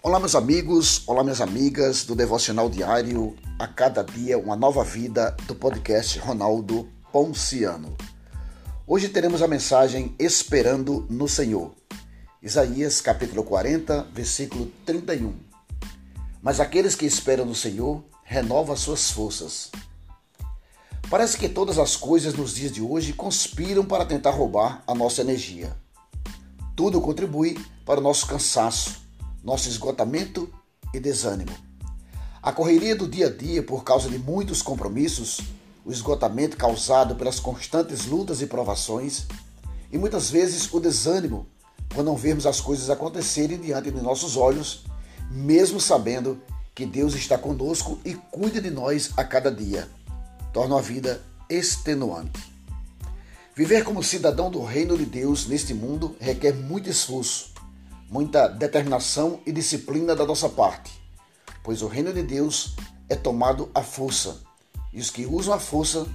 Olá, meus amigos, olá, minhas amigas do Devocional Diário, a cada dia uma nova vida do podcast Ronaldo Ponciano. Hoje teremos a mensagem Esperando no Senhor. Isaías capítulo 40, versículo 31. Mas aqueles que esperam no Senhor renovam as suas forças. Parece que todas as coisas nos dias de hoje conspiram para tentar roubar a nossa energia. Tudo contribui para o nosso cansaço, nosso esgotamento e desânimo. A correria do dia a dia por causa de muitos compromissos, o esgotamento causado pelas constantes lutas e provações, e muitas vezes o desânimo quando não vemos as coisas acontecerem diante de nossos olhos, mesmo sabendo que Deus está conosco e cuida de nós a cada dia, torna a vida extenuante. Viver como cidadão do reino de Deus neste mundo requer muito esforço, muita determinação e disciplina da nossa parte, pois o reino de Deus é tomado à força, e os que usam a força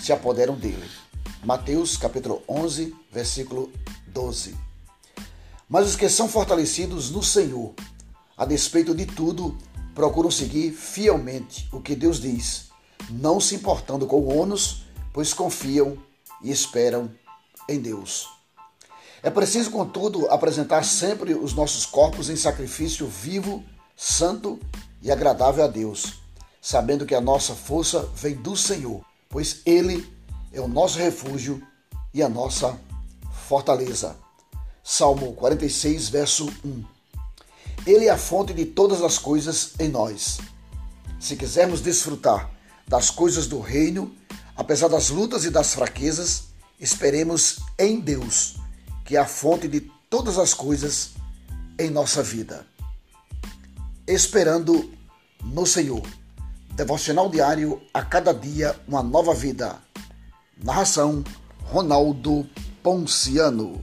se apoderam dele. Mateus capítulo 11, versículo 12. Mas os que são fortalecidos no Senhor, a despeito de tudo, procuram seguir fielmente o que Deus diz, não se importando com o ônus, pois confiam e esperam em Deus. É preciso, contudo, apresentar sempre os nossos corpos em sacrifício vivo, santo e agradável a Deus, sabendo que a nossa força vem do Senhor, pois Ele é o nosso refúgio e a nossa fortaleza. Salmo 46, verso 1. Ele é a fonte de todas as coisas em nós. Se quisermos desfrutar das coisas do reino, apesar das lutas e das fraquezas, esperemos em Deus que é a fonte de todas as coisas em nossa vida. Esperando no Senhor. Devocional diário a cada dia uma nova vida. Narração Ronaldo Ponciano.